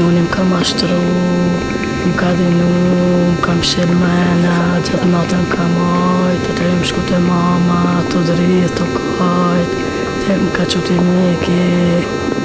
Unë më kam ashtru, më ka dhinu, më kam shilë mena, gjithë natën më kam ojtë, të trej më shku të mama, të dritë, të kajtë, Dhe më ka që të mjeki.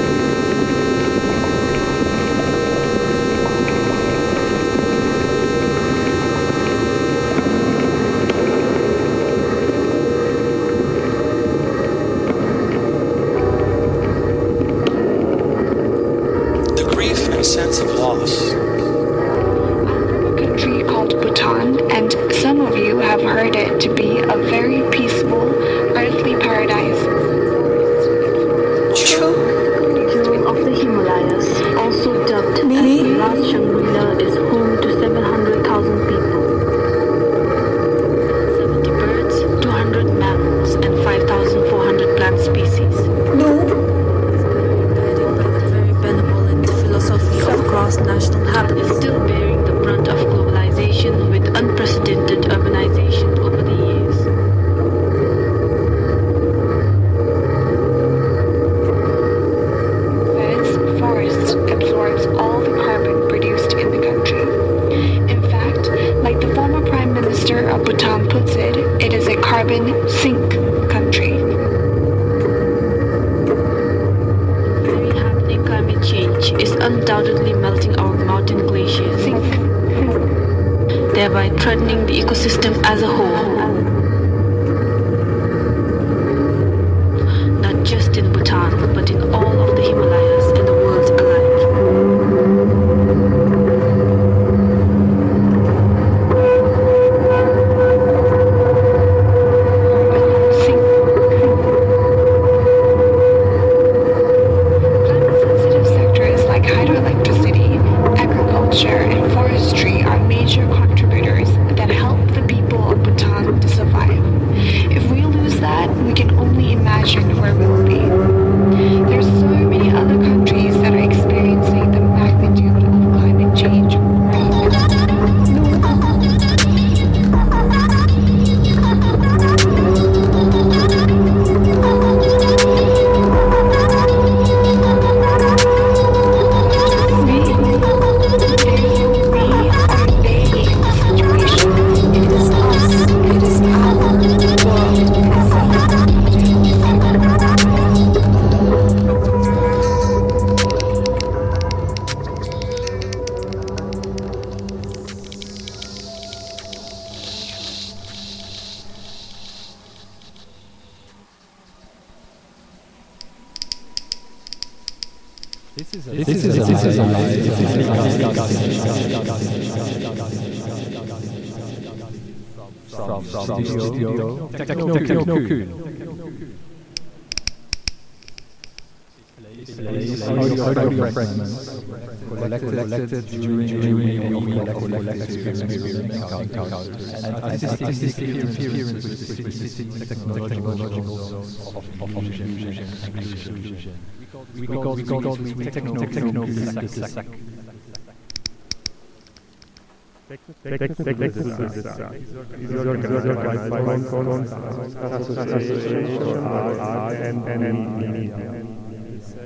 We call we call this techno techno sac.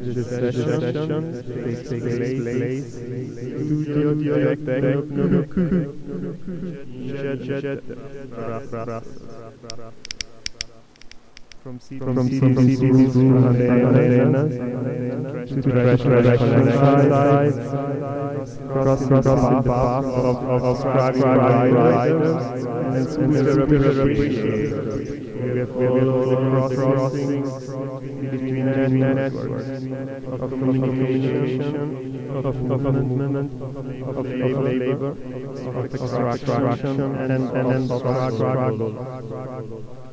The session takes place studio direct from from CDC arenas to traditional sites crossing the path of of scribing riders and spiritual we have all crossing between networks of communication, of movement, of labor, of extraction, and and of struggle.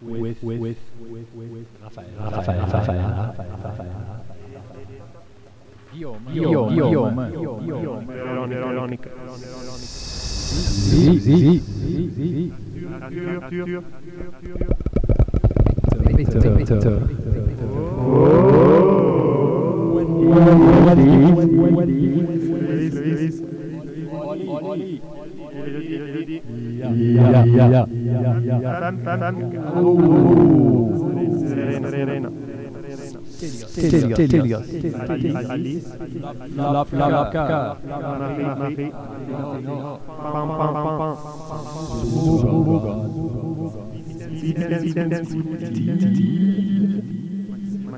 With with with with Rafael Rafael Rafael. Rafael Guillaume Guillaume Guillaume. Veronica. Zi Zi Zi Victor Victor. Ja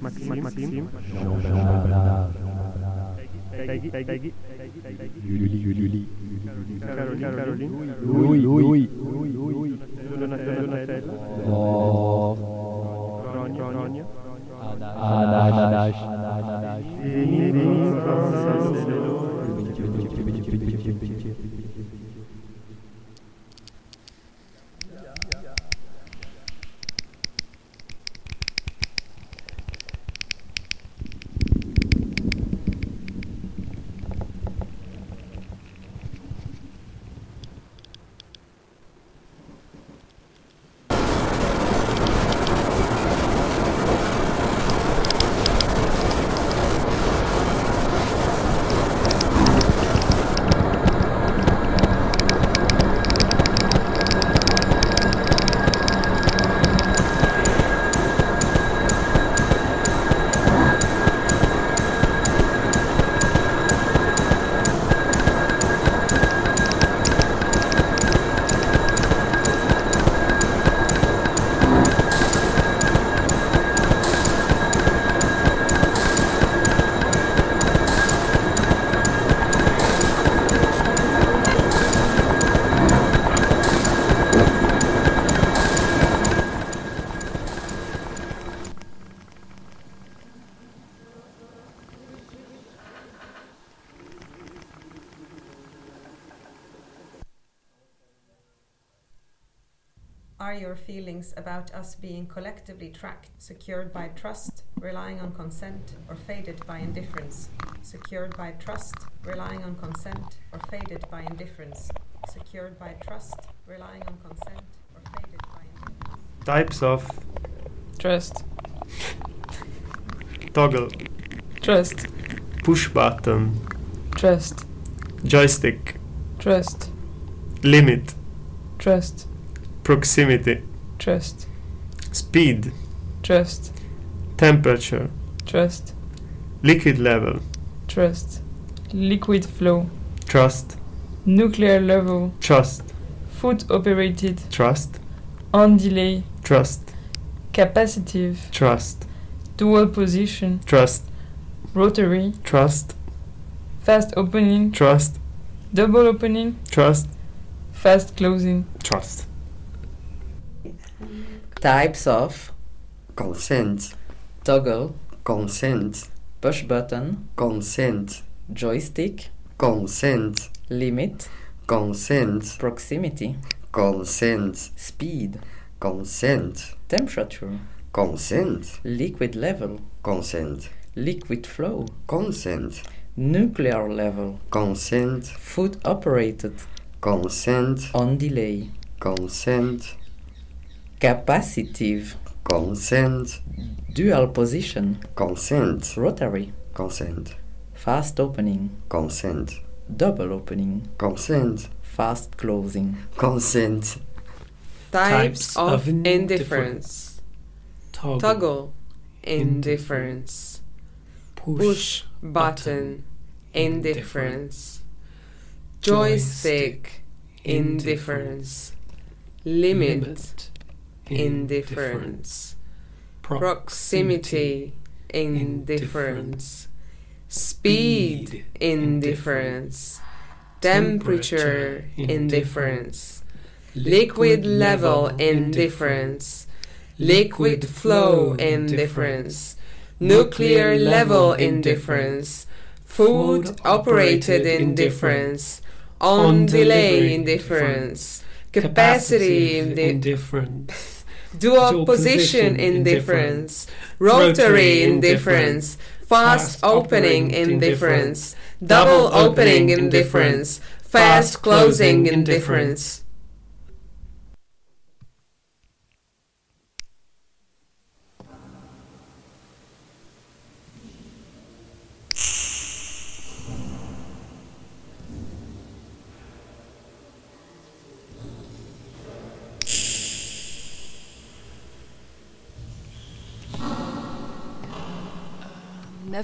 Maxime, Maxime, Jean-Bernard. Adage, adage, adage, your feelings about us being collectively tracked, secured by trust, relying on consent, or faded by indifference? Secured by trust, relying on consent, or faded by indifference? Secured by trust, relying on consent, or faded by indifference? Types of Trust. toggle, Trust. push button, Trust. joystick, Trust. limit, Trust. proximity, Trust. speed, Trust. temperature, Trust. liquid level, Trust. Liquid flow. trust, Nuclear level. trust, Foot operated. trust, On delay. trust, Capacitive. trust, Dual position. trust, Rotary. trust, Fast opening. trust, Double opening. trust, Fast closing. trust. Types of consent, toggle, consent, push button, consent, joystick, consent, limit, consent, proximity, consent, speed, consent, temperature, consent, liquid level, consent, liquid flow, consent, nuclear level, consent, foot operated, consent, on delay, consent, capacitive, consent, dual position, consent, rotary, consent, fast opening, consent, double opening, consent, fast closing. consent, Types, Types of, of indifference. Toggle. Toggle, indifference. Push button, indifference. Joystick, indifference. Limit, indifference. Proximity, indifference. Speed, indifference. Temperature, indifference. Liquid level, indifference. Liquid flow, indifference. Nuclear level, indifference. Food operated indifference. On delay, indifference. Capacity, indifference. Dual position, indifference. Rotary, indifference. Fast opening, indifference. Double opening, indifference. Fast closing, indifference.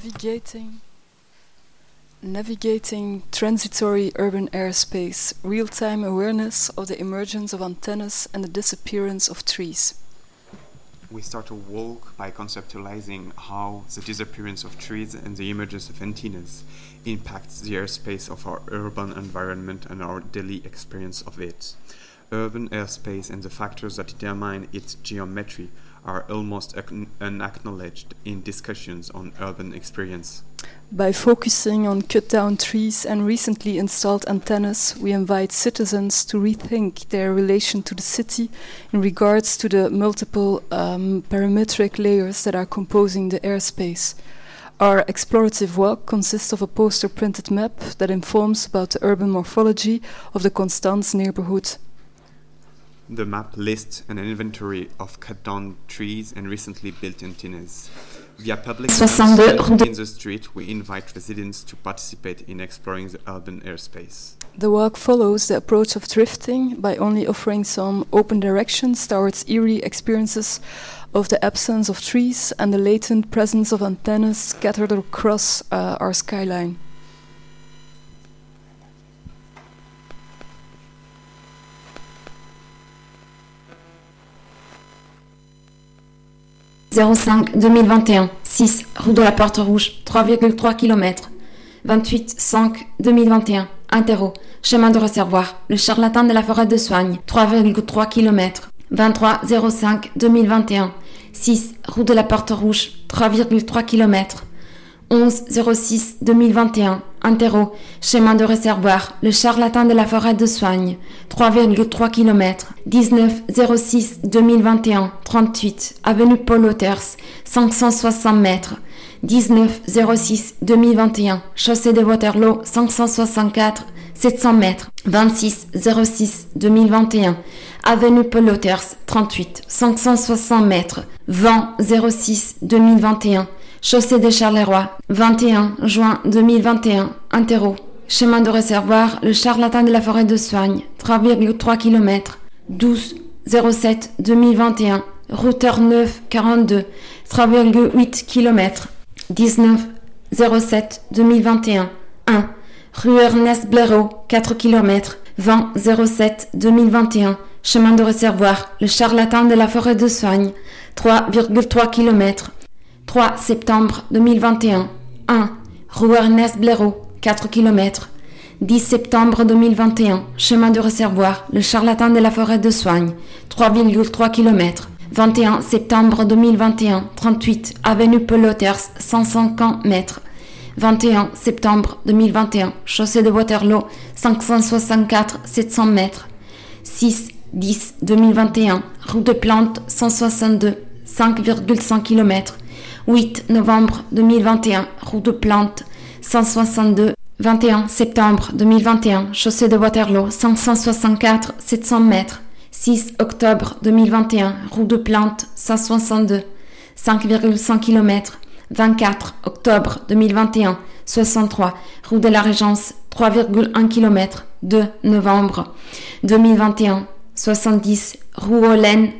Navigating Navigating transitory urban airspace, real-time awareness of the emergence of antennas and the disappearance of trees. We start to walk by conceptualizing how the disappearance of trees and the emergence of antennas impacts the airspace of our urban environment and our daily experience of it. Urban airspace and the factors that determine its geometry are almost unacknowledged in discussions on urban experience. By focusing on cut down trees and recently installed antennas, we invite citizens to rethink their relation to the city in regards to the multiple um, parametric layers that are composing the airspace. Our explorative work consists of a poster printed map that informs about the urban morphology of the Constance neighborhood. The map lists an inventory of cut down trees and recently built antennas. Via public 62 in the street, we invite residents to participate in exploring the urban airspace. The walk follows the approach of drifting by only offering some open directions towards eerie experiences of the absence of trees and the latent presence of antennas scattered across uh, our skyline. « 05 2021 6 rue de la Porte Rouge 3,3 km 28 5 2021 Interro chemin de réservoir le charlatan de la forêt de Soigne 3,3 km 23 05 2021 6 rue de la Porte Rouge 3,3 km 11 06 2021 Interro. Chemin de réservoir le charlatan de la forêt de Soigne. 3,3 km 19 06 2021 38 avenue Paul Hauters 560 mètres. 19 06 2021 chaussée de Waterloo 564 700 mètres. 26 06 2021 avenue Paul Hauters 38 560 mètres. 20 06 2021 chaussée de Charleroi 21 juin 2021 Interro. Chemin de réservoir le charlatan de la forêt de Soigne 3,3 km 12 07 2021 routeur 9 42 3,8 km 19 07 2021 1 rue Ernest Blaireau 4 km 20 07 2021 chemin de réservoir le charlatan de la forêt de Soigne 3,3 km 3 septembre 2021 1 rue Ernest Blaireau 4 km 10 septembre 2021 chemin de réservoir le charlatan de la forêt de Soigne 3,3 km 21 septembre 2021 38 avenue Peloters 150 mètres. 21 septembre 2021 chaussée de Waterloo 564 700 mètres. 6 10 2021 route de Plante 162 5,5 km 8 novembre 2021 route de Plante 162 21 septembre 2021 chaussée de Waterloo 564 700 mètres 6 octobre 2021 route de Plante 162 5,5 km 24 octobre 2021 63 route de la Régence 3,1 km 2 novembre 2021 70 rue Hollen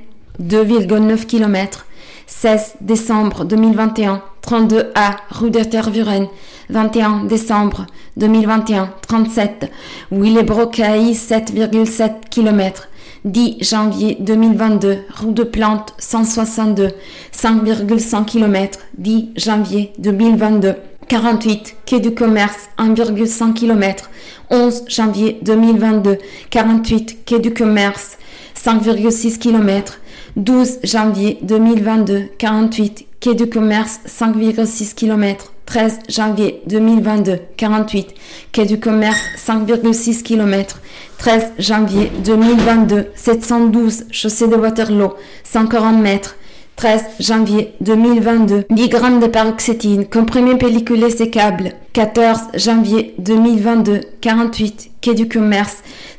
2,9 km 16 décembre 2021 32A rue de Tervuren 21 décembre 2021 37 Willebrocaille 7,7 km 10 janvier 2022 rue de Plante 162 5,5 km 10 janvier 2022 48 quai du commerce 1,5 km 11 janvier 2022 48 quai du commerce 5,6 km 12 janvier 2022 48 quai du commerce 5,6 km 13 janvier 2022 48 quai du commerce 5,6 km 13 janvier 2022 712 chaussée de Waterloo 140 mètres 13 janvier 2022 10 grammes de paroxétine comprimé pelliculé sécable 14 janvier 2022 48 quai du commerce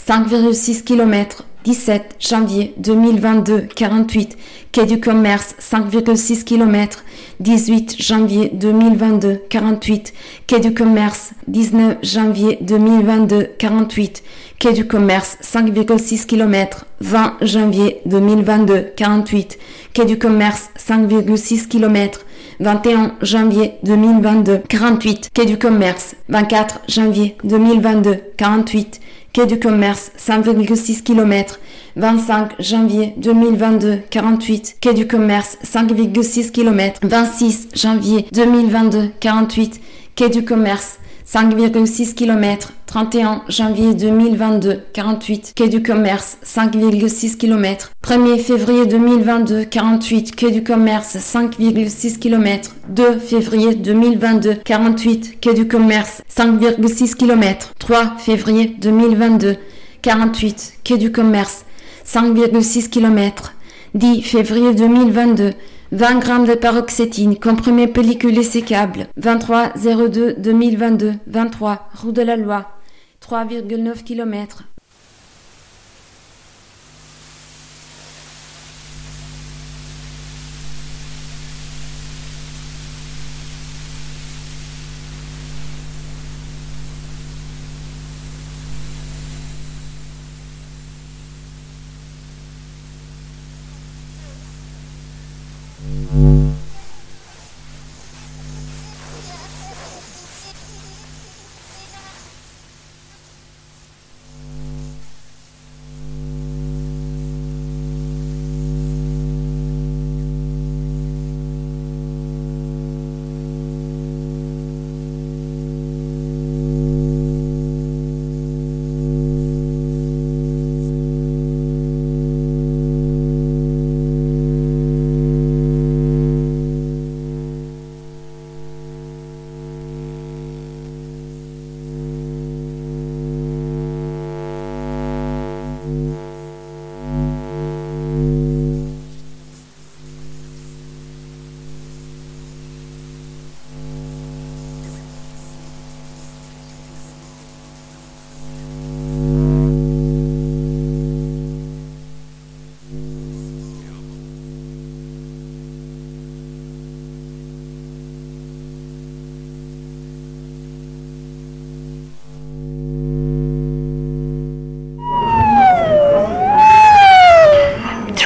5,6 km 17 janvier 2022 48 quai du commerce 5,6 km 18 janvier 2022 48 quai du commerce 19 janvier 2022 48 quai du commerce 5,6 km 20 janvier 2022 48 quai du commerce 5,6 km 21 janvier 2022, 48, quai du commerce. 24 janvier 2022, 48, quai du commerce, 5,6 km. 25 janvier 2022, 48, quai du commerce, 5,6 km. 26 janvier 2022, 48, quai du commerce, 5,6 km. 31 janvier 2022, 48, quai du commerce, 5,6 km. 1er février 2022, 48, quai du commerce, 5,6 km. 2 février 2022, 48, quai du commerce, 5,6 km. 3 février 2022, 48, quai du commerce, 5,6 km. 10 février 2022, 20 grammes de paroxétine, comprimé pellicule sécable, 23 02 2022, 23, route de la Loi, 3,9 km.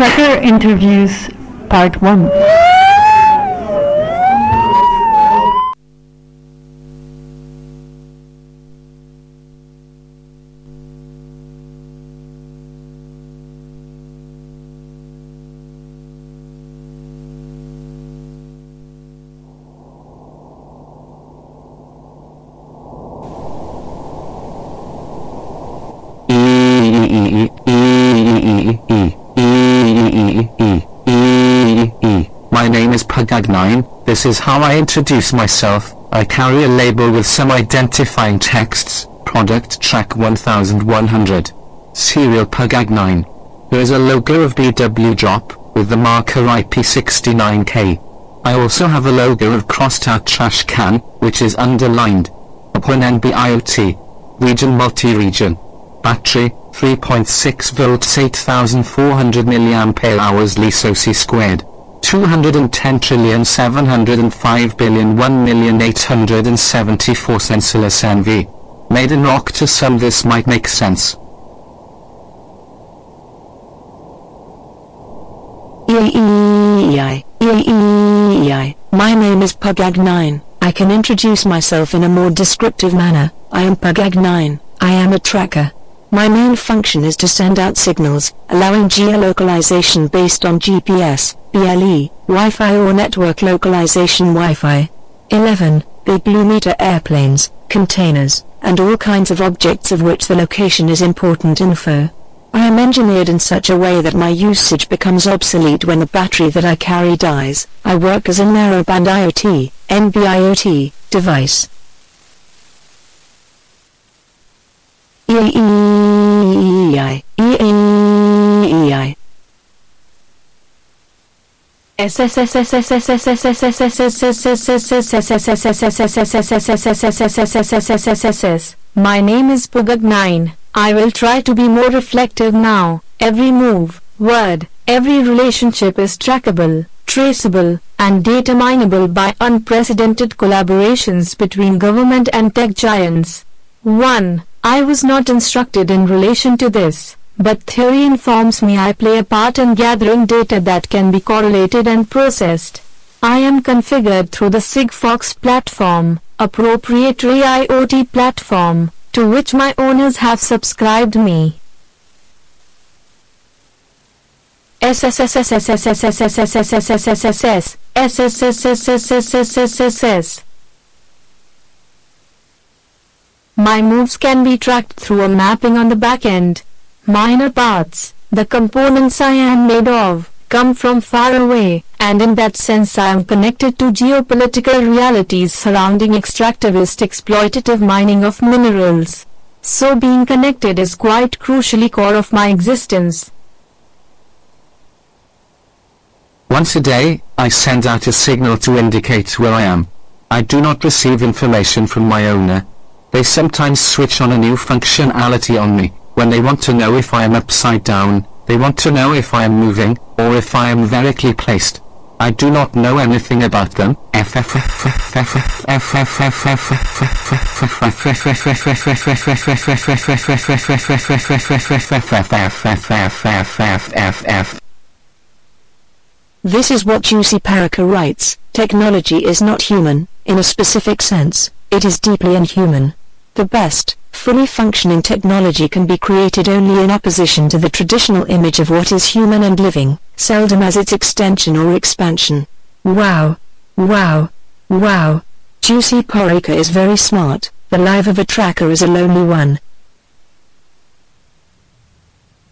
Tracker Interviews Part 1 My name is Pugag9, this is how I introduce myself, I carry a label with some identifying texts, product track 1100. Serial Pugag9. There is a logo of BW Drop, with the marker IP69K. I also have a logo of crossed out trash can, which is underlined. Upon NB-IoT. Region multi-region. Battery, 3.6 volts 8400 milliampere hours LiSoC squared. 210 trillion 705 billion 1 million 874 sensorless NV. Made in rock to some this might make sense. EEI, EEI. My name is Pugag9. I can introduce myself in a more descriptive manner. I am Pugag9. I am a tracker. My main function is to send out signals, allowing geolocalization based on GPS, BLE, Wi-Fi or network localization Wi-Fi. 11. Big Blue Meter airplanes, containers, and all kinds of objects of which the location is important info. I am engineered in such a way that my usage becomes obsolete when the battery that I carry dies. I work as a narrowband IoT, NB-IoT, device. EEI, EEI. My name is Pugag9. I will try to be more reflective now. Every move, word, every relationship is trackable, traceable, and data mineable by unprecedented collaborations between government and tech giants. 1. I was not instructed in relation to this, but theory informs me I play a part in gathering data that can be correlated and processed. I am configured through the Sigfox platform, a proprietary IoT platform, to which my owners have subscribed me. My moves can be tracked through a mapping on the backend. Minor parts, the components I am made of, come from far away, and in that sense I am connected to geopolitical realities surrounding extractivist exploitative mining of minerals. So being connected is quite crucially core of my existence. Once a day, I send out a signal to indicate where I am. I do not receive information from my owner. They sometimes switch on a new functionality on me, when they want to know if I am upside down, they want to know if I am moving, or if I am vertically placed. I do not know anything about them. This is what Jussi Parikka writes, technology is not human, in a specific sense, it is deeply inhuman. The best, fully functioning technology can be created only in opposition to the traditional image of what is human and living, seldom as its extension or expansion. Wow. Wow. Wow. Jussi Parikka is very smart, the life of a tracker is a lonely one.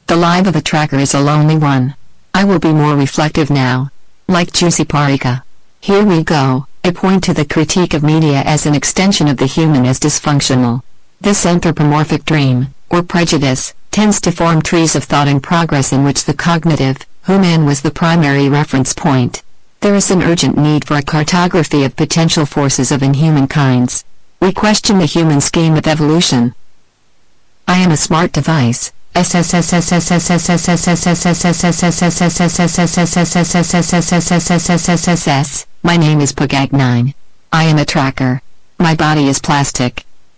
The life of a tracker is a lonely one. I will be more reflective now. Like Jussi Parikka. Here we go, I point to the critique of media as an extension of the human as dysfunctional. This anthropomorphic dream, or prejudice, tends to form trees of thought and progress in which the cognitive, human was the primary reference point. There is an urgent need for a cartography of potential forces of inhuman kinds. We question the human scheme of evolution. I am a smart device. My name is Pagag9. I am a tracker. My body is plastic.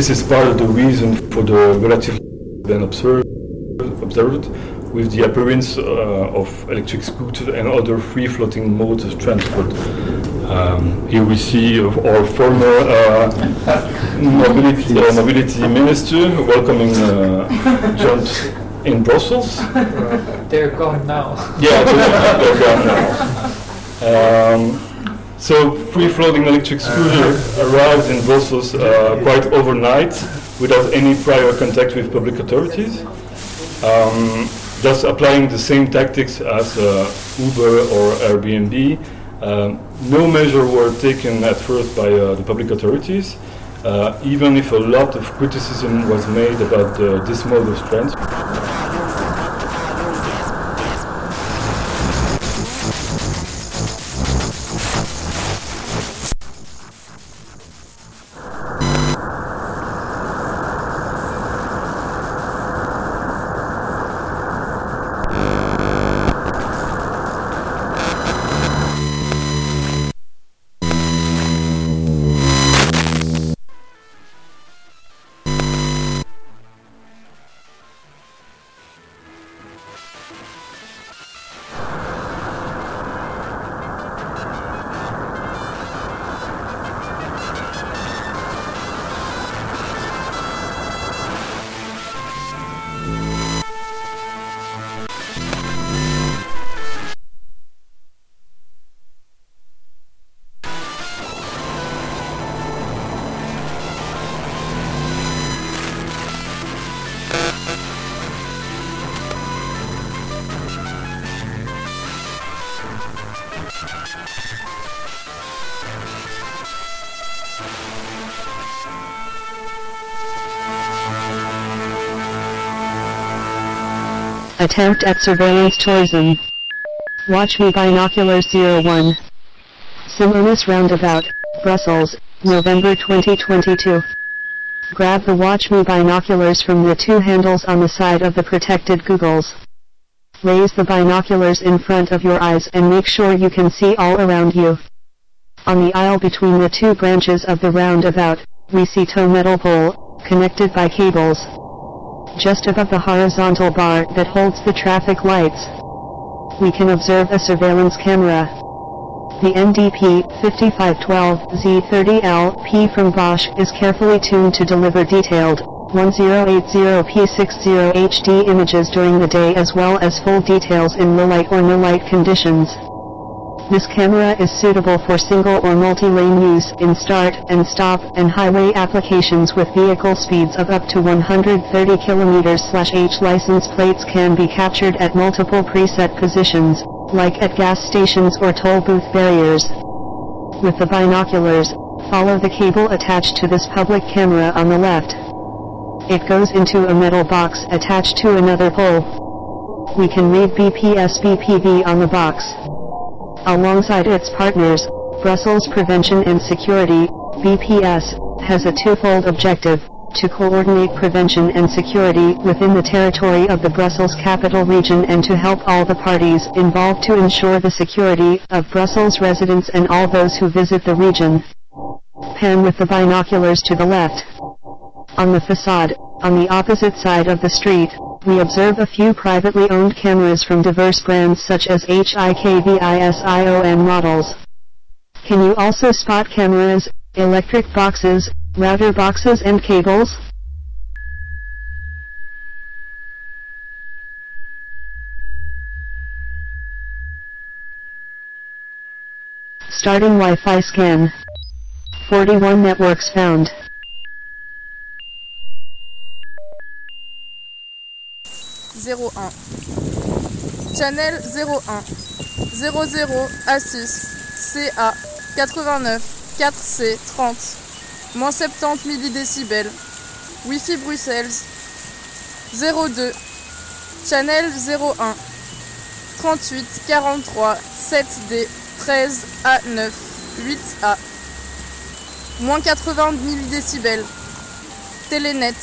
this is part of the reason for the relatively been observed, observed with the appearance uh, of electric scooters and other free-floating modes of transport. Um, here we see our former uh, mobility, uh, mobility minister welcoming uh, John in Brussels. They're gone now. Yeah, they're, they're gone now. Um, so free-floating electric scooter arrived in Brussels uh, quite overnight without any prior contact with public authorities. Um, thus applying the same tactics as uh, Uber or Airbnb. Um, no measure were taken at first by uh, the public authorities, uh, even if a lot of criticism was made about uh, this mode of transport. Attempt at surveillance tourism. Watch me binoculars 01. Simonis Roundabout, Brussels, November 2022. Grab the Watch Me binoculars from the two handles on the side of the protected googles. Raise the binoculars in front of your eyes and make sure you can see all around you. On the aisle between the two branches of the roundabout, we see tow metal pole, connected by cables. Just above the horizontal bar that holds the traffic lights, we can observe a surveillance camera. The NDP 5512Z30L-P from Bosch is carefully tuned to deliver detailed 1080p60 HD images during the day as well as full details in low light or no light conditions. This camera is suitable for single or multi-lane use in start and stop and highway applications with vehicle speeds of up to 130 km/h. License plates can be captured at multiple preset positions, like at gas stations or toll booth barriers. With the binoculars, follow the cable attached to this public camera on the left. It goes into a metal box attached to another pole. We can read BPS BPV on the box. Alongside its partners, Brussels Prevention and Security, BPS, has a twofold objective, to coordinate prevention and security within the territory of the Brussels capital region and to help all the parties involved to ensure the security of Brussels residents and all those who visit the region. Pan with the binoculars to the left. On the facade, on the opposite side of the street, we observe a few privately owned cameras from diverse brands such as HIKVISION models. Can you also spot cameras, electric boxes, router boxes and cables? Starting Wi-Fi scan. 41 networks found. Zéro un. Channel 01 00 A6 CA 89 4C 30 moins 70 millidécibels. Wi-Fi Bruxelles. 02 Channel 01 38 43 7D 13 A9 8A moins 80 millidécibels. Télénet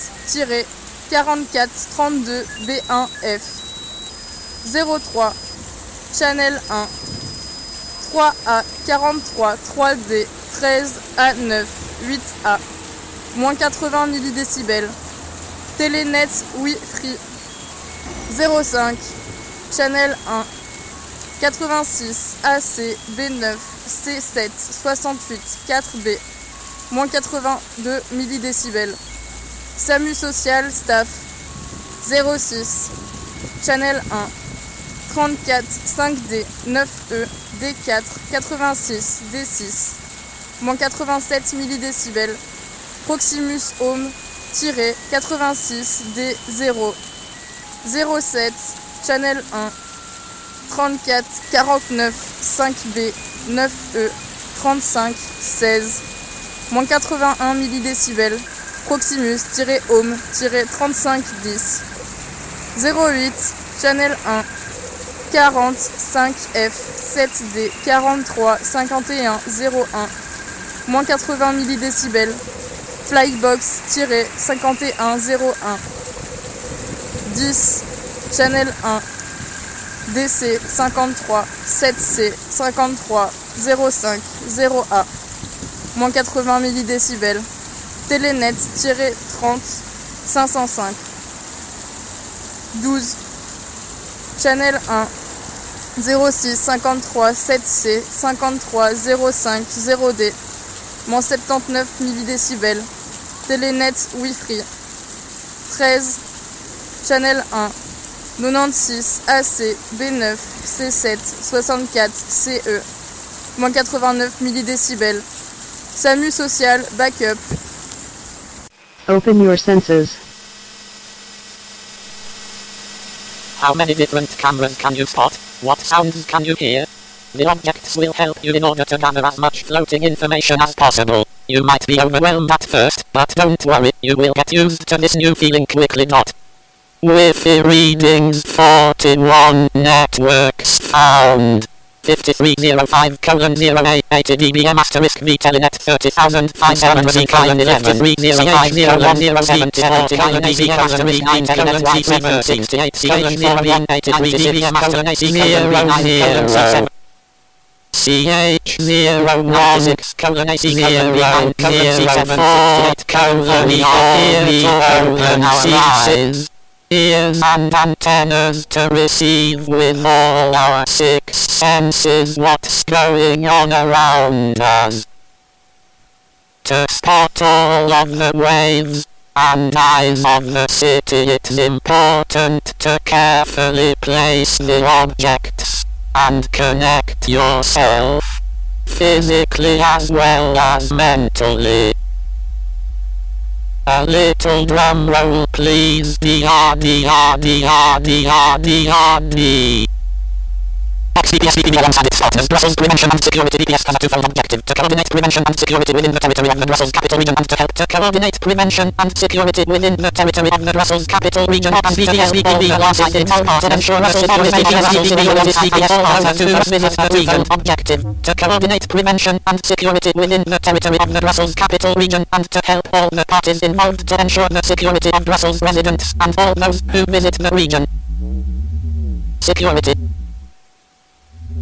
44 32 B1F 03 Channel 1 3A 43 3D 13 A9 8A moins 80 millidécibels Télénet Wi-Fi 05 Channel 1 86 AC B9 C7 68 4B moins 82 millidécibels SAMU social staff 06 Channel 1 34 5D 9E D4 86 D6 moins 87 millidécibels Proximus Home 86 D0 07 Channel 1 34 49 5B 9E 35 16 moins 81 millidécibels Proximus-Home-3510 08 Channel 1 40 5F 7D 43 51 01 moins 80 millidécibels Flybox-51 01 10 Channel 1 DC 53 7C 53 05 0A moins 80 millidécibels Télénet-30 505 12 Channel 1 06 53 7C 53 05 0D moins 79 millidécibels. Télénet Wi-Fi. 13 Channel 1 96 AC B9 C7 64 CE moins 89 millidécibels. SAMU social backup Open your senses. How many different cameras can you spot? What sounds can you hear? The objects will help you in order to gather as much floating information as possible. You might be overwhelmed at first, but don't worry, you will get used to this new feeling quickly. Not. Wi-Fi readings 41 networks found. 5305 colon 08 80 dBm asterisk V telenet 30000 570 colon 11 305 colon 074 colon AV asterisk 9 colon Z 368 colon 41 83 dBm asterisk 0 0 CH zero one six colon AC zero colon seven eight colon E colon ceases ears and antennas to receive with all our six senses what's going on around us. To spot all of the waves and eyes of the city it's important to carefully place the objects and connect yourself physically as well as mentally. A little drum roll please D-R-D-R-D-R-D-R-D-R-D. BPD alongside its partners, Brussels Prevention and Security BPS has a twofold objective to coordinate prevention and security within the territory of the Brussels capital region and to help to coordinate prevention and security within the territory of the Brussels capital region and BPD alongside its partners to ensure Brussels BPS BPD alongside BPS partners to visit the twofold objective to coordinate prevention and security within the territory of the Brussels capital region and to help all the parties involved to ensure the security of Brussels residents and all those who visit the region. Security.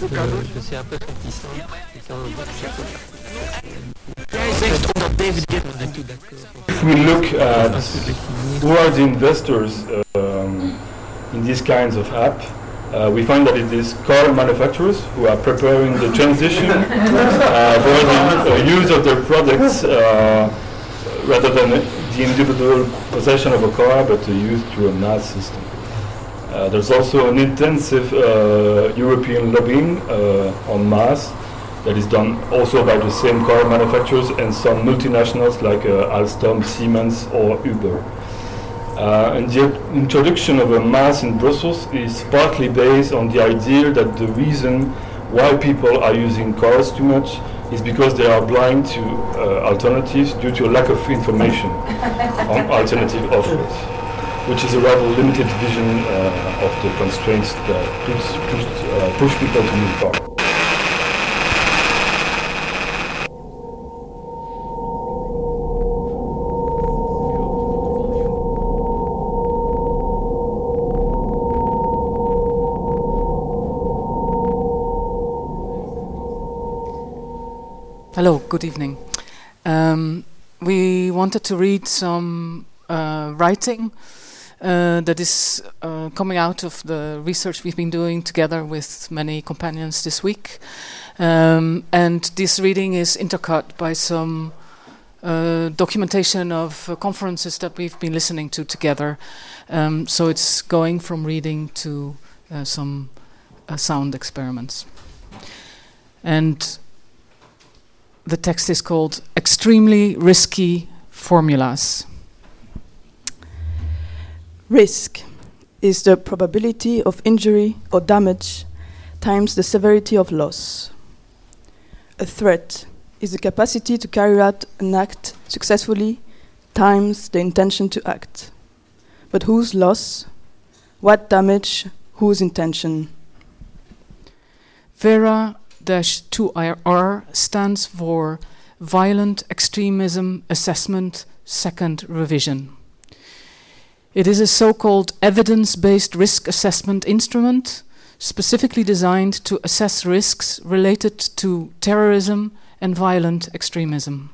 Je suis un peu réticent. Jij zegt omdat David If we look at who are the investors um, in these kinds of app, uh, we find that it is car manufacturers who are preparing the transition uh, for the uh, use of their products uh, rather than the individual possession of a car, but the use through a MaaS system. Uh, there's also an intensive uh, European lobbying uh, on MaaS that is done also by the same car manufacturers and some multinationals like uh, Alstom, Siemens or Uber. Uh, and the introduction of a MaaS in Brussels is partly based on the idea that the reason why people are using cars too much is because they are blind to alternatives due to a lack of information on alternative offers, which is a rather limited vision uh, of the constraints that push, push, uh, push people to use cars. Hello, good evening. Um, we wanted to read some uh, writing uh, that is uh, coming out of the research we've been doing together with many companions this week. Um, and this reading is intercut by some uh, documentation of uh, conferences that we've been listening to together. Um, so it's going from reading to uh, some uh, sound experiments. And the text is called Extremely Risky Formulas. Risk is the probability of injury or damage times the severity of loss. A threat is the capacity to carry out an act successfully times the intention to act. But whose loss? What damage? Whose intention? Vera 2R stands for Violent Extremism Assessment Second Revision. It is a so called evidence based risk assessment instrument specifically designed to assess risks related to terrorism and violent extremism.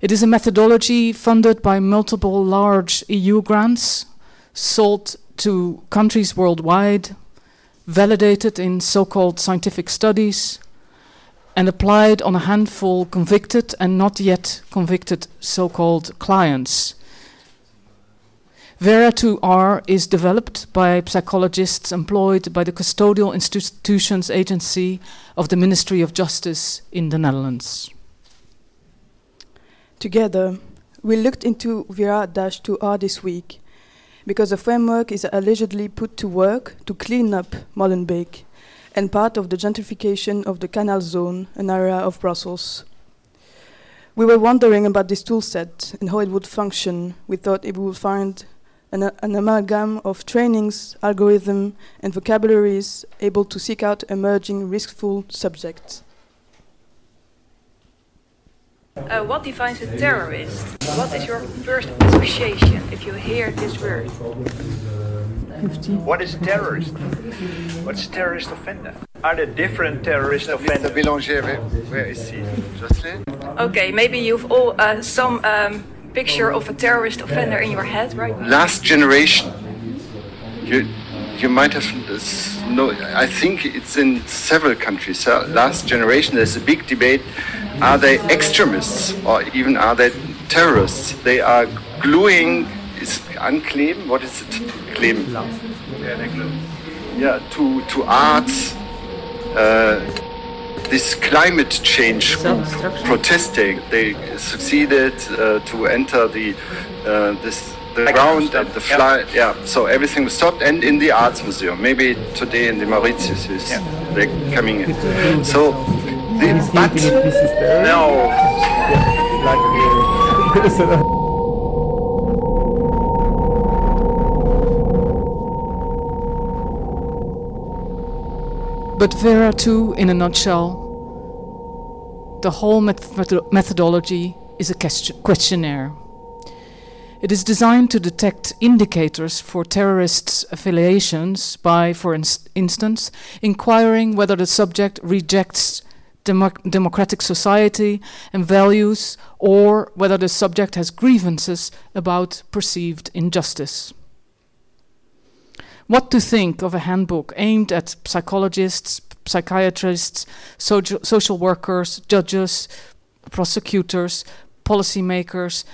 It is a methodology funded by multiple large EU grants, sold to countries worldwide, validated in so called scientific studies, and applied on a handful convicted and not yet convicted so called clients. Vera 2R is developed by psychologists employed by the Custodial Institutions Agency of the Ministry of Justice in the Netherlands. Together, we looked into Vera 2R this week because the framework is allegedly put to work to clean up Molenbeek and part of the gentrification of the Canal Zone, an area of Brussels. We were wondering about this toolset and how it would function. We thought it would find an, an amalgam of trainings, algorithm, and vocabularies able to seek out emerging riskful subjects. Uh, what defines a terrorist? What is your first association if you hear this word? What is a terrorist? What's a terrorist offender? Are there different terrorist offenders? Bélanger, where, where is he? Jocelyn? Okay, maybe you've all uh, some um, picture of a terrorist offender in your head, right? Last generation. You, you might have this, no. I think it's in several countries. Last generation. There's a big debate: Are they extremists or even are they terrorists? They are gluing. Is ankleben? What is it? Kleben. Yeah, they glue. Yeah, to to arts. Uh, this climate change protesting, they succeeded uh, to enter the uh, this the ground and the fly. Yeah. so everything was stopped, and in the arts museum. Maybe today in the Mauritshuis is they're coming in. So, the, but no. But Vera 2, in a nutshell, the whole meth- methodology is a question- questionnaire. It is designed to detect indicators for terrorists' affiliations by, for ins- instance, inquiring whether the subject rejects democ- democratic society and values or whether the subject has grievances about perceived injustice. What to think of a handbook aimed at psychologists, psychiatrists, soci- social workers, judges, prosecutors, policymakers,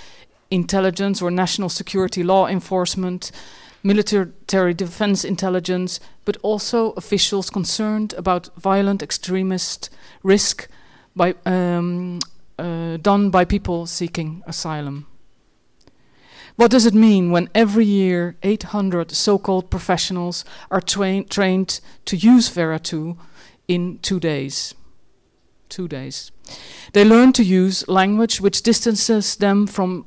intelligence or national security law enforcement, military defense intelligence, but also officials concerned about violent extremist risk by, um, uh, done by people seeking asylum. What does it mean when every year 800 so called professionals are train- trained to use Vera 2 in two days? Two days. They learn to use language which distances them from,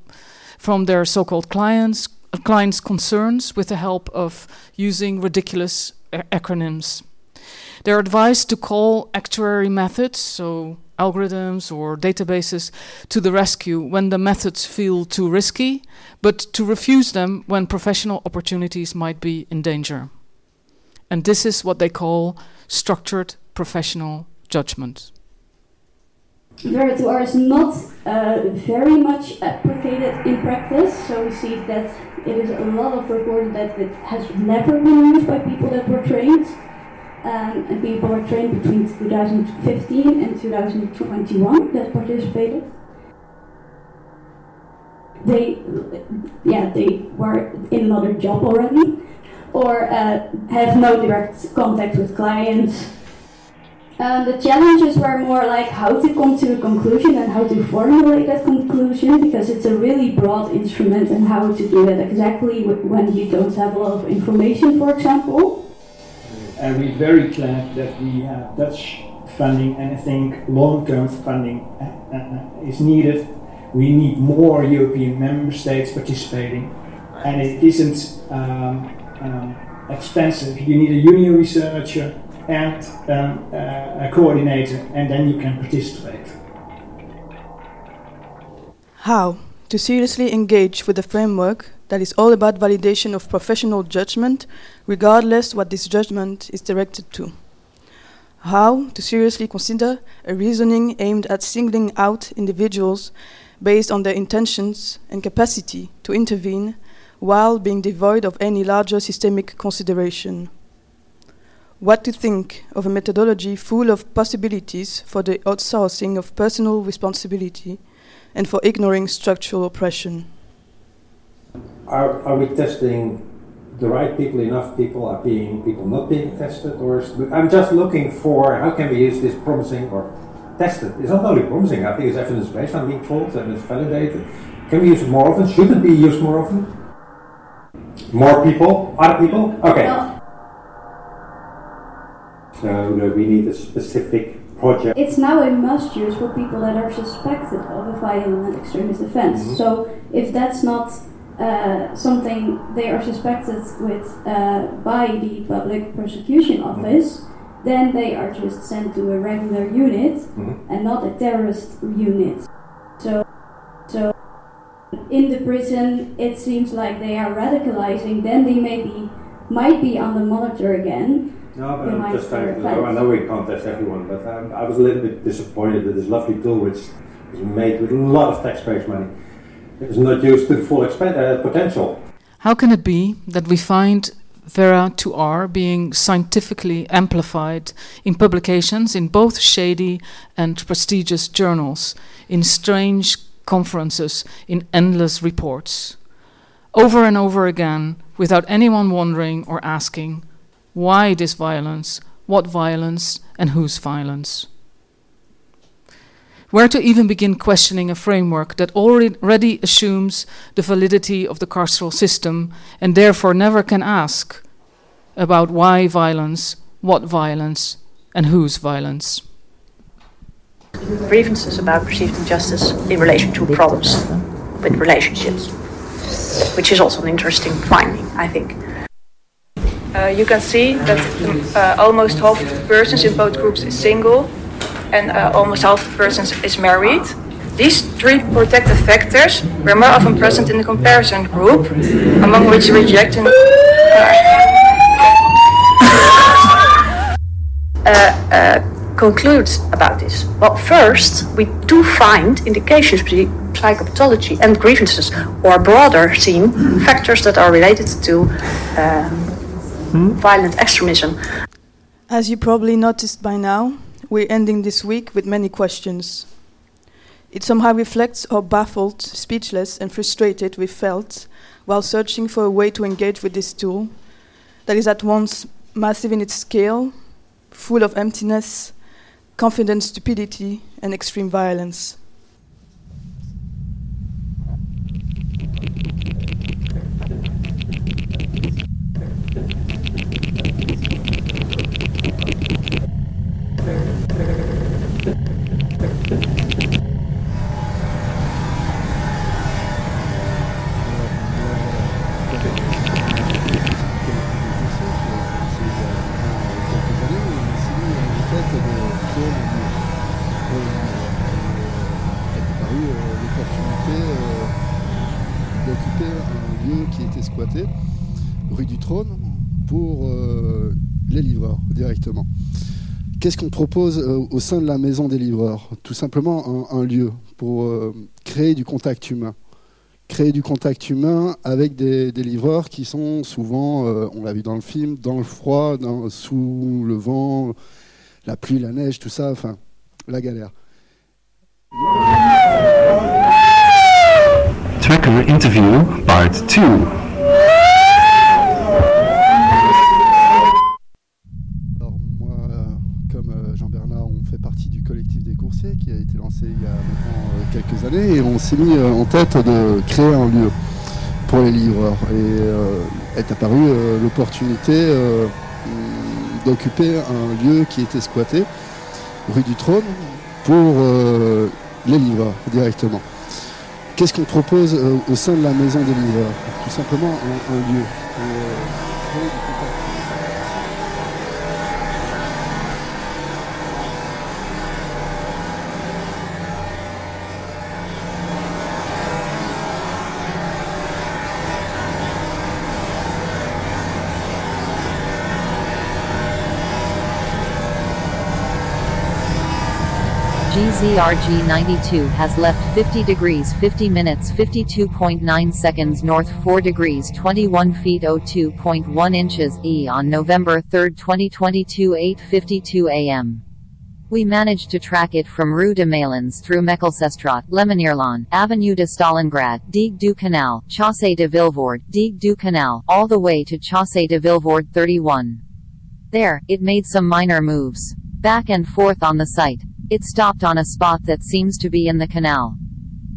from their so called clients, uh, clients' concerns with the help of using ridiculous acronyms. They're advised to call actuary methods, so algorithms or databases, to the rescue when the methods feel too risky, but to refuse them when professional opportunities might be in danger. And this is what they call structured professional judgment. Vera 2R is not uh, very much applicated in practice, so we see that it is a lot of reported that it has never been used by people that were trained. Um, and people were trained between 2015 and 2021 that participated. They, yeah, they were in another job already, or uh, have no direct contact with clients. Um, the challenges were more like how to come to a conclusion and how to formulate that conclusion because it's a really broad instrument and how to do that exactly when you don't have a lot of information, for example. And we're very glad that we have Dutch funding, and I think long-term funding uh, uh, is needed. We need more European member states participating, and it isn't um, um, expensive. You need a union researcher and um, uh, a coordinator, and then you can participate. How to seriously engage with the framework that is all about validation of professional judgment, regardless what this judgment is directed to. How to seriously consider a reasoning aimed at singling out individuals based on their intentions and capacity to intervene while being devoid of any larger systemic consideration. What to think of a methodology full of possibilities for the outsourcing of personal responsibility and for ignoring structural oppression? Are, are we testing the right people, enough people, are being people not being tested? Or is, I'm just looking for how can we use this promising or tested? It's not only promising, I think it's evidence based, I'm being told, and it's validated. Can we use it more often? Should it be used more often? More people? Other people? Okay. So no, we need a specific project. It's now a must use for people that are suspected of a violent extremist offense. Mhm. So if that's not uh, something they are suspected with uh, by the public prosecution office, then they are just sent to a regular unit Mhm. and not a terrorist unit. So, so in the prison, it seems like they are radicalizing. Then they maybe might be on the monitor again. No, but I'm just trying to know. I know we can't test everyone, but um, I was a little bit disappointed that this lovely tool, which was made with a lot of taxpayers' money, is not used to the full uh, potential. How can it be that we find Vera 2R being scientifically amplified in publications in both shady and prestigious journals, in strange conferences, in endless reports? Over and over again, without anyone wondering or asking, why this violence, what violence, and whose violence? Where to even begin questioning a framework that already assumes the validity of the carceral system and therefore never can ask about why violence, what violence, and whose violence? grievances about perceived injustice in relation to problems with relationships, which is also an interesting finding, I think. Uh, you can see that uh, almost half of the persons in both groups is single and uh, almost half of the persons is married. These three protective factors were more often present in the comparison group, among which rejection. uh, uh, concludes about this? Well, first, we do find indications between psychopathology and grievances, or broader seen, factors that are related to um, violent extremism. As you probably noticed by now, we're ending this week with many questions. It somehow reflects how baffled, speechless, and frustrated we felt while searching for a way to engage with this tool that is at once massive in its scale, full of emptiness, confident stupidity, and extreme violence. Qu'est-ce qu'on propose euh, au sein de la maison des livreurs? Tout simplement un, lieu pour euh, créer du contact humain. Créer du contact humain avec des, des livreurs qui sont souvent, euh, on l'a vu dans le film, dans le froid, dans- sous le vent, la pluie, la neige, tout ça, enfin, la galère. Tracker Interview Part 2 Alors moi, euh, comme euh, Jean-Bernard, on fait partie du collectif des coursiers qui a été il y a euh, quelques années et on s'est mis euh, en tête de créer un lieu pour les livreurs. Et euh, est apparue l'opportunité hum, d'occuper un lieu qui était squatté, rue du Trône, pour les livreurs directement. Qu'est-ce qu'on propose au sein de la maison des livreurs? Tout simplement un lieu pour euh, créer du contact. GZRG92 has left 50 degrees 50 minutes 52.9 seconds north 4 degrees 21 feet 02.1 inches E on November 3, 2022 8.52 am. We managed to track it from Rue de Malines through Mechelsestraat, Lemonnierlaan, Avenue de Stalingrad, Digue du Canal, Chaussée de Vilvoorde, Digue du Canal, all the way to Chaussée de Vilvoorde 31. There, it made some minor moves. Back and forth on the site. It stopped on a spot that seems to be in the canal.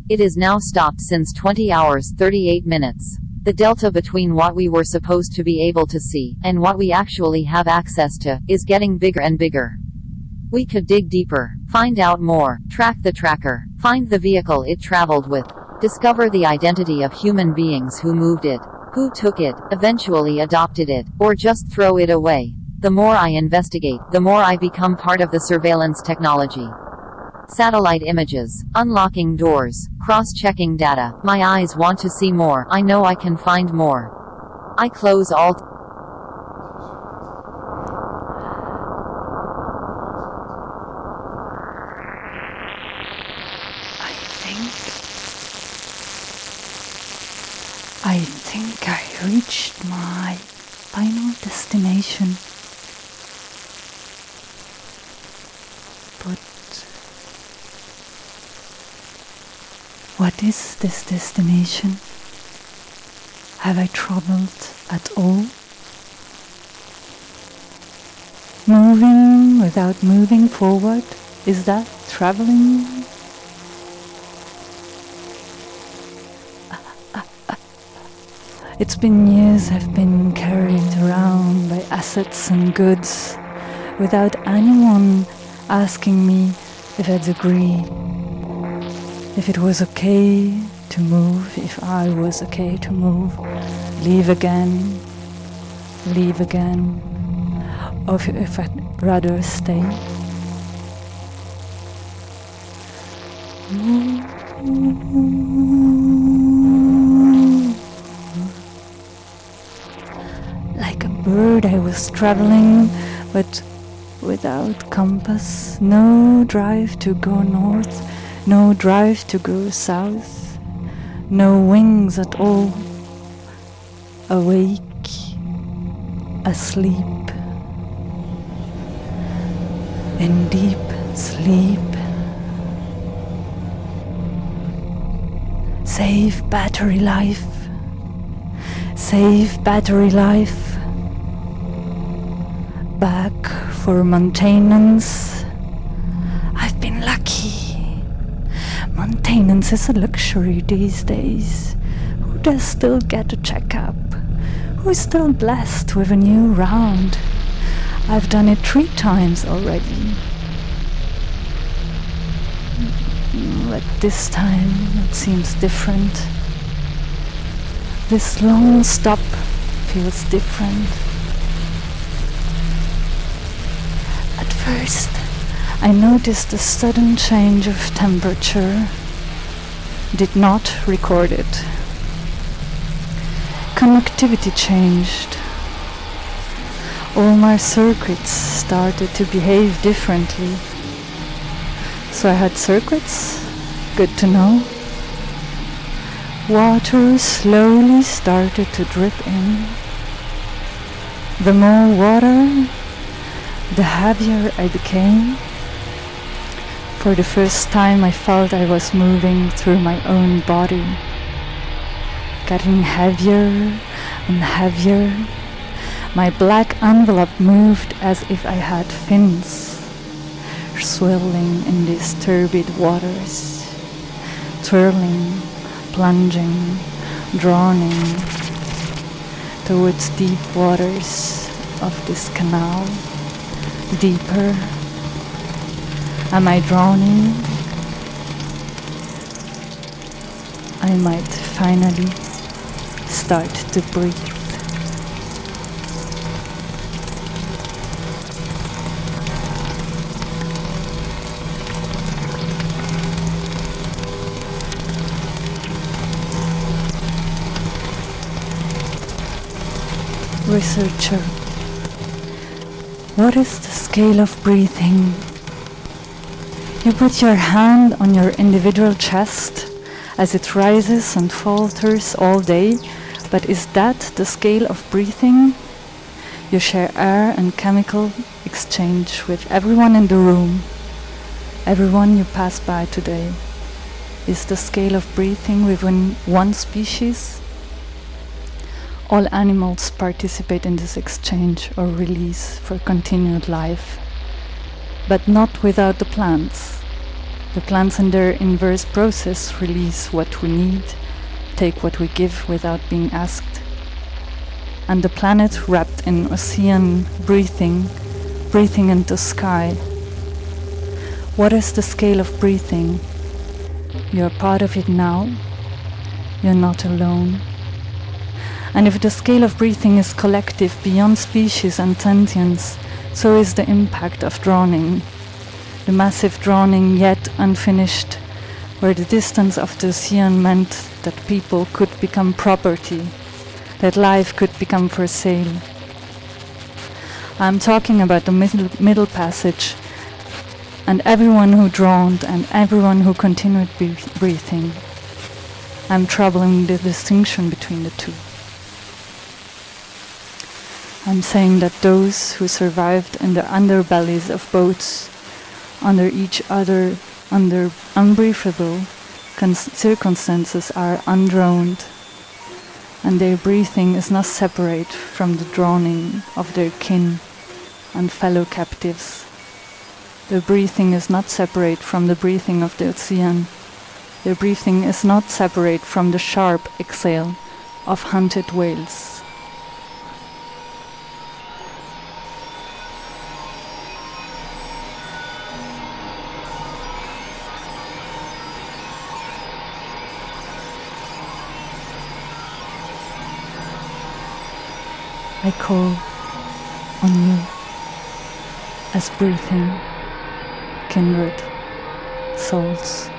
It is now stopped since 20 hours 38 minutes. The delta between what we were supposed to be able to see, and what we actually have access to, is getting bigger and bigger. We could dig deeper, find out more, track the tracker, find the vehicle it traveled with, discover the identity of human beings who moved it, who took it, eventually adopted it, or just throw it away. The more I investigate, the more I become part of the surveillance technology. Satellite images, unlocking doors, cross-checking data. My eyes want to see more. I know I can find more. I close all I think I think I reached my final destination. What is this destination? Have I traveled at all? Moving without moving forward, is that traveling? It's been years I've been carried around by assets and goods without anyone asking me if I'd agree. If it was okay to move, if I was okay to move, leave again, leave again, or if, I'd rather stay. Like a bird, I was traveling, but without compass, no drive to go north, no drive to go south, no wings at all. Awake, asleep, in deep sleep. Save battery life. Save battery life. Back for maintenance. Maintenance is a luxury these days. Who does still get a checkup? Who's still blessed with a new round? I've done it three times already. But this time it seems different. This long stop feels different. At first, I noticed a sudden change of temperature. Did not record it. Connectivity changed. All my circuits started to behave differently. So I had circuits? Good to know. Water slowly started to drip in. The more water, the heavier I became. For the first time, I felt I was moving through my own body, getting heavier and heavier. My black envelope moved as if I had fins, swirling in these turbid waters, twirling, plunging, drowning towards deep waters of this canal, deeper. Am I drowning? I might finally start to breathe. Researcher, what is the scale of breathing? You put your hand on your individual chest as it rises and falters all day, but is that the scale of breathing? You share air and chemical exchange with everyone in the room, everyone you pass by today. Is the scale of breathing within one species? All animals participate in this exchange or release for continued life, but not without the plants. The plants in their inverse process release what we need, take what we give without being asked. And the planet wrapped in ocean breathing, breathing into sky. What is the scale of breathing? You're part of it now. You're not alone. And if the scale of breathing is collective beyond species and sentience, so is the impact of drowning. The massive drowning yet unfinished, where the distance of the ocean meant that people could become property, that life could become for sale. I'm talking about the middle, middle passage and everyone who drowned and everyone who continued breathing. I'm troubling the distinction between the two. I'm saying that those who survived in the underbellies of boats under each other under unbriefable circumstances are undrowned, and their breathing is not separate from the drowning of their kin and fellow captives. Their breathing is not separate from the breathing of the ocean. Their breathing is not separate from the sharp exhale of hunted whales. I call on you as breathing kindred souls.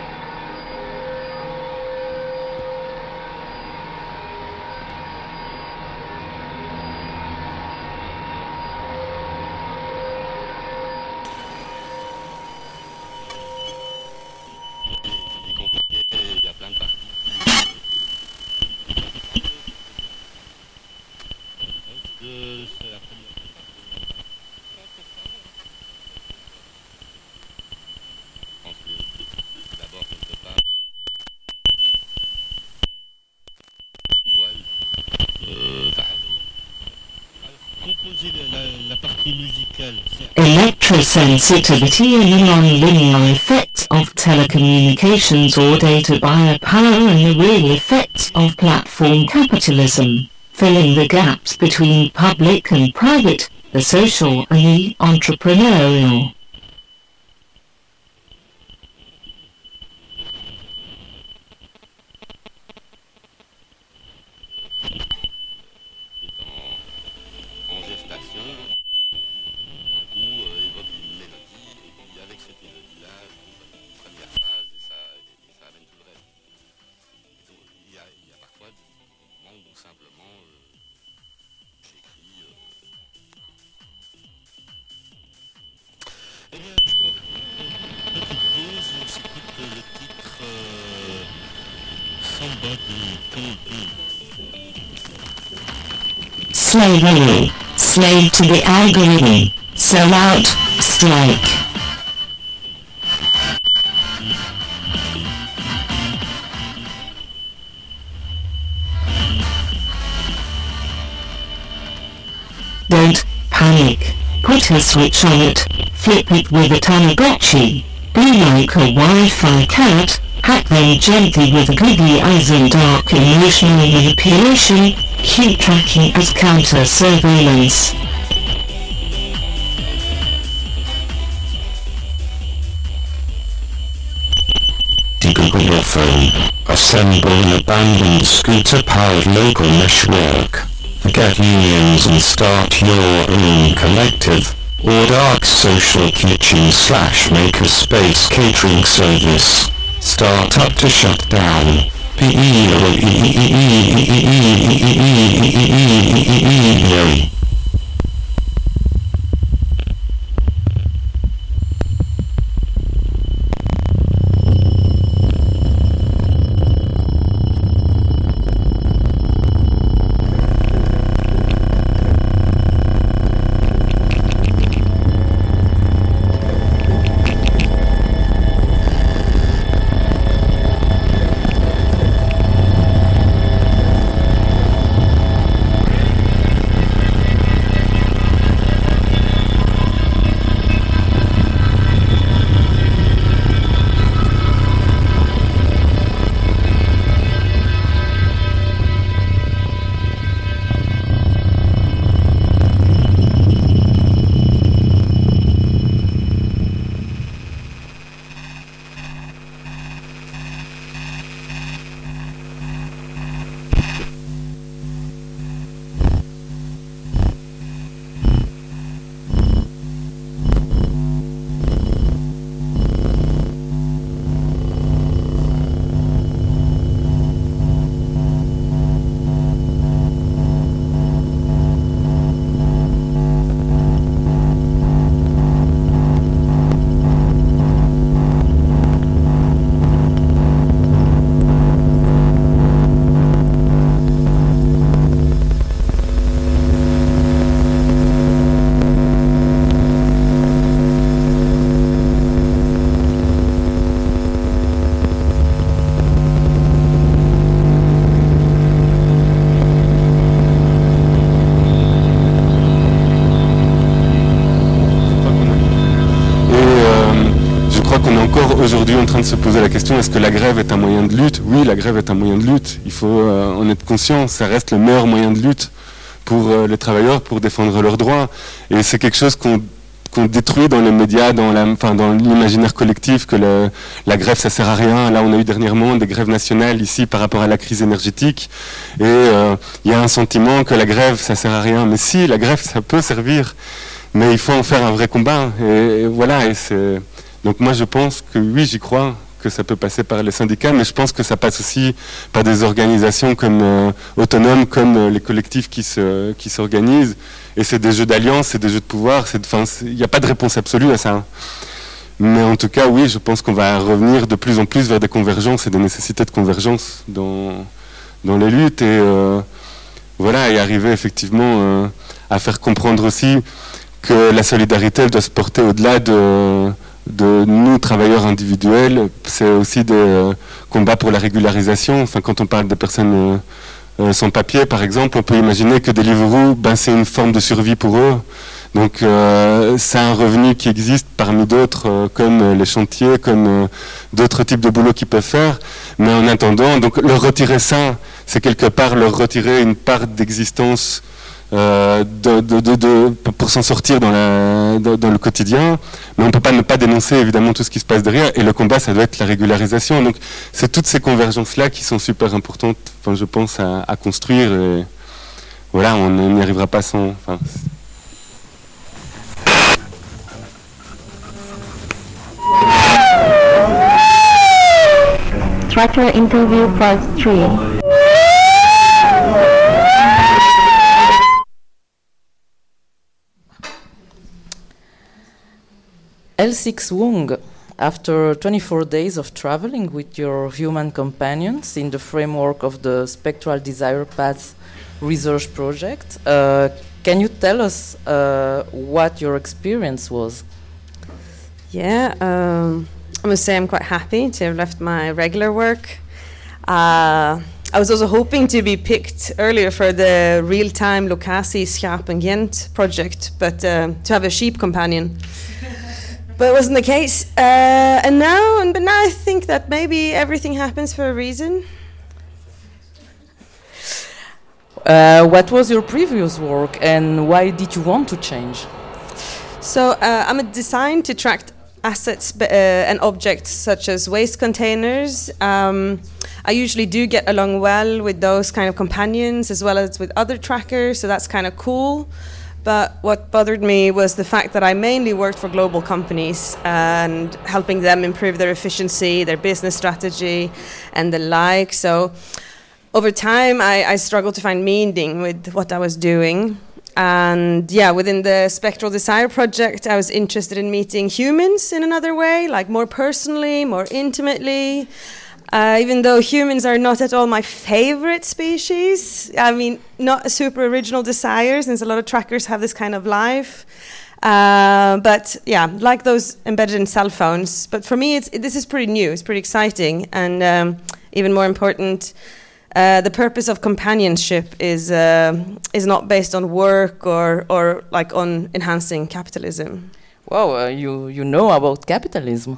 Electrosensitivity and the nonlinear effects of telecommunications or data buyer power and the real effects of platform capitalism, filling the gaps between public and private, the social and the entrepreneurial. To the algorithm. Sell out. Strike. Don't panic. Put a switch on it. Flip it with a Tamagotchi. Be like a Wi-Fi cat. Hack them gently with googly eyes and dark emotional manipulation keep tracking as counter-surveillance. Assemble an abandoned scooter-powered local network. Forget unions and start your own collective or dark social kitchen slash makerspace catering service. Start up to shut down. aujourd'hui la question est-ce que la grève est un moyen de lutte? Oui, la grève est un moyen de lutte. Il faut euh, en être conscient. Ça reste le meilleur moyen de lutte pour euh, les travailleurs, pour défendre leurs droits. Et c'est quelque chose qu'on détruit dans les médias, dans l'imaginaire collectif que la grève ça sert à rien. Là, on a eu dernièrement des grèves nationales ici par rapport à la crise énergétique, et euh, il y a un sentiment que la grève ça sert à rien. Mais si, la grève ça peut servir, mais il faut en faire un vrai combat. Et, et voilà. Et c'est donc moi je pense que oui, j'y crois que ça peut passer par les syndicats, mais je pense que ça passe aussi par des organisations comme euh, autonomes, comme euh, les collectifs qui se qui s'organisent. Et c'est des jeux d'alliance, c'est des jeux de pouvoir. Il n'y a pas de réponse absolue à ça. Mais en tout cas, oui, je pense qu'on va revenir de plus en plus vers des convergences et des nécessités de convergence dans dans les luttes et euh, voilà et arriver effectivement à faire comprendre aussi que la solidarité elle doit se porter au-delà de de nous travailleurs individuels, c'est aussi des euh, combats pour la régularisation. Enfin, quand on parle de personnes euh, euh, sans papier, par exemple, on peut imaginer que Deliveroo, ben, c'est une forme de survie pour eux. Donc, c'est un revenu qui existe parmi d'autres, comme les chantiers, comme d'autres types de boulots qu'ils peuvent faire. Mais en attendant, donc leur retirer ça, c'est quelque part leur retirer une part d'existence euh, pour- s'en sortir dans, le quotidien. Mais on ne peut pas ne pas dénoncer évidemment tout ce qui se passe derrière. Et le combat, ça doit être la régularisation. Donc c'est toutes ces convergences-là qui sont super importantes, enfin, je pense, à, construire. Et voilà, on n'y arrivera pas sans. enfin, Tracker interview part 3. L6 Wong, after 24 days of traveling with your human companions in the framework of the Spectral Desire Paths research project, uh, can you tell us uh, what your experience was? Yeah, um, I must say I'm quite happy to have left my regular work. Uh, I was also hoping to be picked earlier for the real-time Lokasi Schaap and Gent project, but uh, to have a sheep companion. But it wasn't the case. Uh, and now, and but now I think that maybe everything happens for a reason. Uh, what was your previous work and why did you want to change? So uh, I'm a designed to track assets uh, and objects such as waste containers. Um, I usually do get along well with those kind of companions as well as with other trackers, so that's kind of cool. But what bothered me was the fact that I mainly worked for global companies and helping them improve their efficiency, their business strategy, and the like. So over time, I, I struggled to find meaning with what I was doing. And yeah, within the Spectral Desire project, I was interested in meeting humans in another way, like more personally, more intimately. Uh, even though humans are not at all my favorite species, I mean, not a super original desires, since a lot of trackers have this kind of life. Uh, but yeah, like those embedded in cell phones. But for me, it's, this is pretty new. It's pretty exciting, and um, even more important, uh, the purpose of companionship is uh, is not based on work or or like on enhancing capitalism. Wow, uh, you you know about capitalism.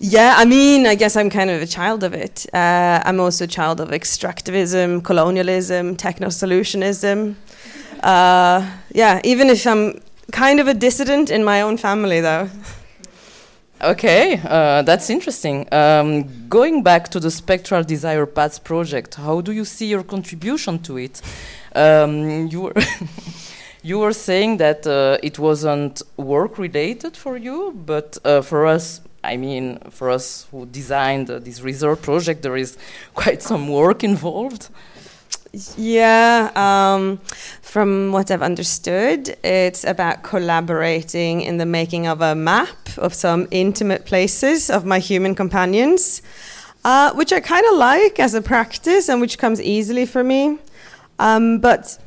Yeah, I mean, I guess I'm kind of a child of it. Uh, I'm also a child of extractivism, colonialism, techno solutionism. Uh, yeah, even if I'm kind of a dissident in my own family, though. Okay, uh, that's interesting. Um, going back to the Spectral Desire Paths project, how do you see your contribution to it? Um, you were you were saying that uh, it wasn't work related for you, but uh, for us, I mean, for us who designed uh, this research project, there is quite some work involved. Yeah, um, from what I've understood, it's about collaborating in the making of a map of some intimate places of my human companions, uh, which I kind of like as a practice and which comes easily for me. Um, but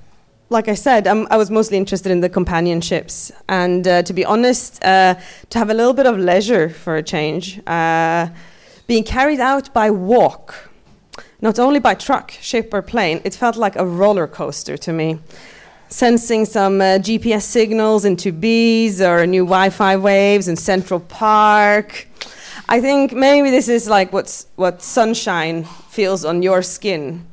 like I said, um, I was mostly interested in the companionships. And uh, to be honest, uh, to have a little bit of leisure for a change, uh, being carried out by walk not only by truck, ship, or plane, it felt like a roller coaster to me. Sensing some uh, GPS signals into bees or new Wi Fi waves in Central Park. I think maybe this is like what's what sunshine feels on your skin.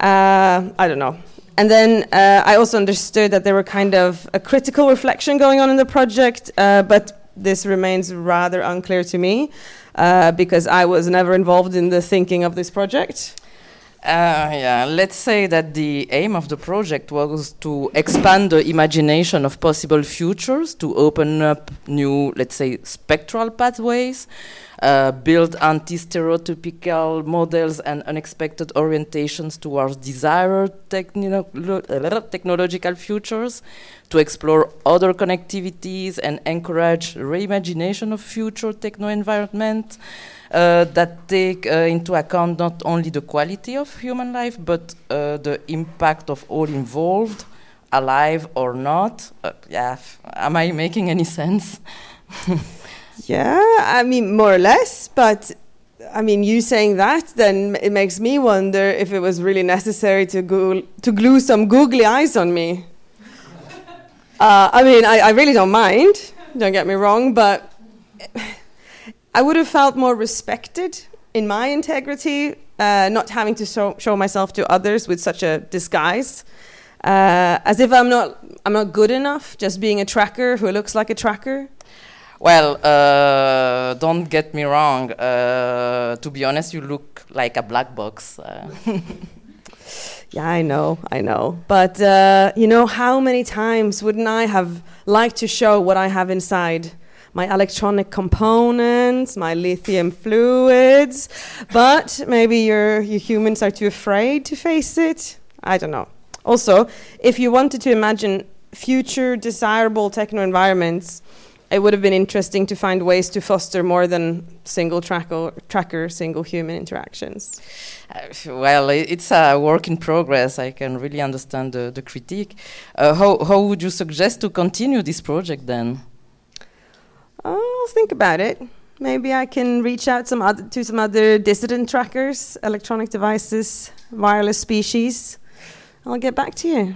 Uh, I don't know. And then uh, I also understood that there were kind of a critical reflection going on in the project, uh, but this remains rather unclear to me uh, because I was never involved in the thinking of this project. Uh, yeah, let's say that the aim of the project was to expand the imagination of possible futures, to open up new, let's say, spectral pathways, uh, build anti-stereotypical models and unexpected orientations towards desired techno technological futures, to explore other connectivities and encourage reimagination of future techno-environment, uh, that take uh, into account not only the quality of human life, but uh, the impact of all involved, alive or not. Uh, yeah, am I making any sense? yeah, I mean, more or less, but I mean, you saying that, then it makes me wonder if it was really necessary to, go, to glue some googly eyes on me. Uh, I mean, I, I really don't mind, don't get me wrong, but I would have felt more respected in my integrity, uh, not having to show, show, myself to others with such a disguise, uh, as if I'm not I'm not good enough, just being a tracker who looks like a tracker. Well, uh, don't get me wrong. Uh, to be honest, you look like a black box. Uh. yeah, I know, I know. But uh, you know, how many times wouldn't I have liked to show what I have inside? my electronic components, my lithium fluids, but maybe your, your humans are too afraid to face it. I don't know. Also, if you wanted to imagine future desirable techno environments, it would have been interesting to find ways to foster more than single tracker, tracker single human interactions. Uh, well, it's a work in progress. I can really understand the, the critique. Uh, how, how would you suggest to continue this project then? I'll think about it. Maybe I can reach out some other, to some other dissident trackers, electronic devices, wireless species. I'll get back to you.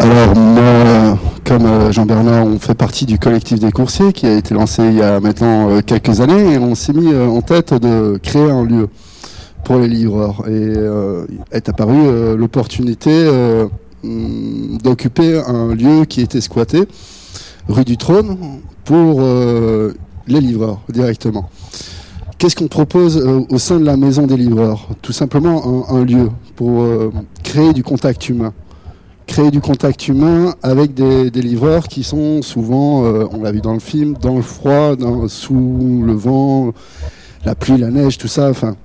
Alors moi, comme euh, Jean-Bernard, on fait partie du collectif des coursiers qui a été lancé il y a maintenant euh, quelques années et on s'est mis euh, en tête de créer un lieu pour les livreurs. Et est apparue l'opportunité mm, d'occuper un lieu qui était squatté, rue du Trône, pour les livreurs directement. Qu'est-ce qu'on propose au sein de la maison des livreurs? Tout simplement un lieu pour créer du contact humain créer du contact humain avec des, livreurs qui sont souvent, euh, on l'a vu dans le film, dans le froid, sous le vent, la pluie, la neige, tout ça, enfin,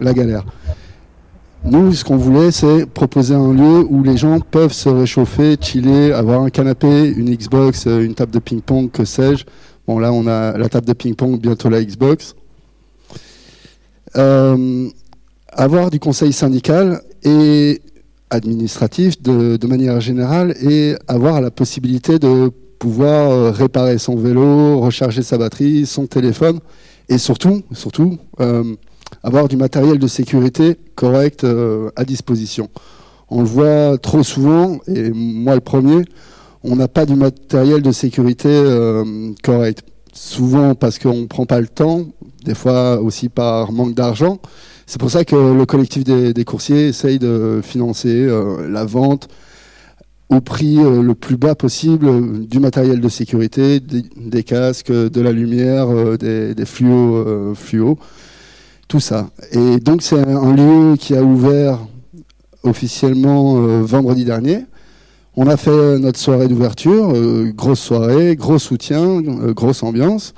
la galère. Nous, ce qu'on voulait, c'est proposer un lieu où les gens peuvent se réchauffer, chiller, avoir un canapé, une Xbox, euh, une table de ping-pong, que sais-je. Bon, là, on a la table de ping-pong, bientôt la Xbox. Euh, avoir du conseil syndical et administratif de, manière générale et avoir la possibilité de pouvoir euh, réparer son vélo, recharger sa batterie, son téléphone et surtout, surtout euh, avoir du matériel de sécurité correct euh, à disposition. On le voit trop souvent, et moi le premier, on n'a pas du matériel de sécurité correct. Souvent parce qu'on ne prend pas le temps, des fois aussi par manque d'argent. C'est pour ça que le collectif des, coursiers essaye de financer euh, la vente au prix euh, le plus bas possible euh, du matériel de sécurité, des, casques, de la lumière, des, fluos, fluos, tout ça. Et donc c'est un lieu qui a ouvert officiellement vendredi dernier. On a fait notre soirée d'ouverture, grosse soirée, gros soutien, grosse ambiance.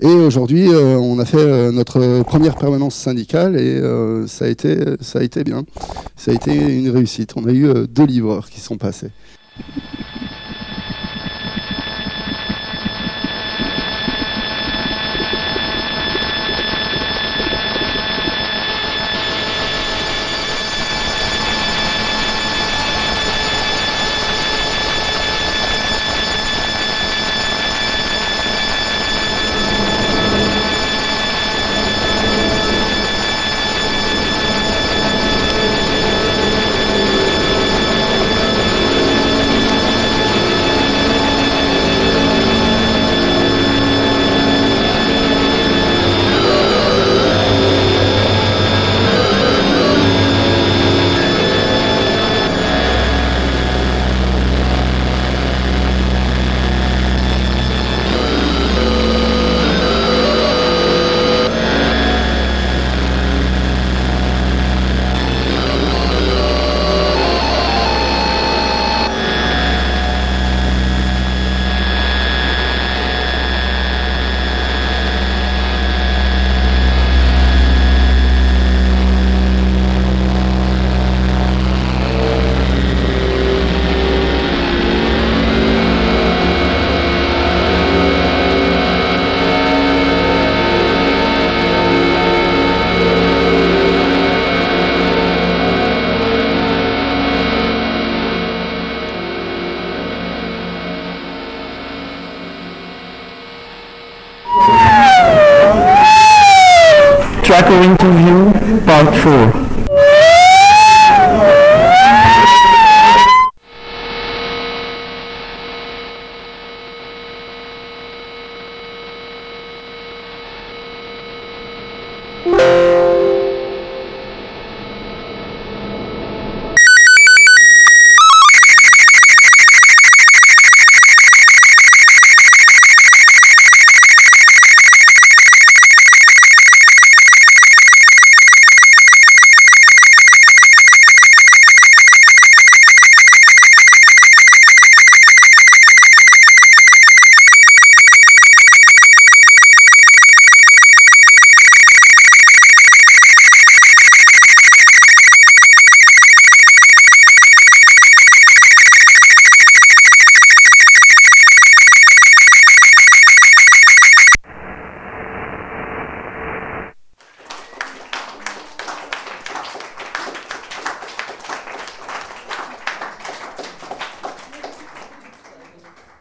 Et aujourd'hui, euh, on a fait euh, notre première permanence syndicale et euh, ça, a été, ça a été bien. Ça a été une réussite. On a eu deux livreurs qui sont passés.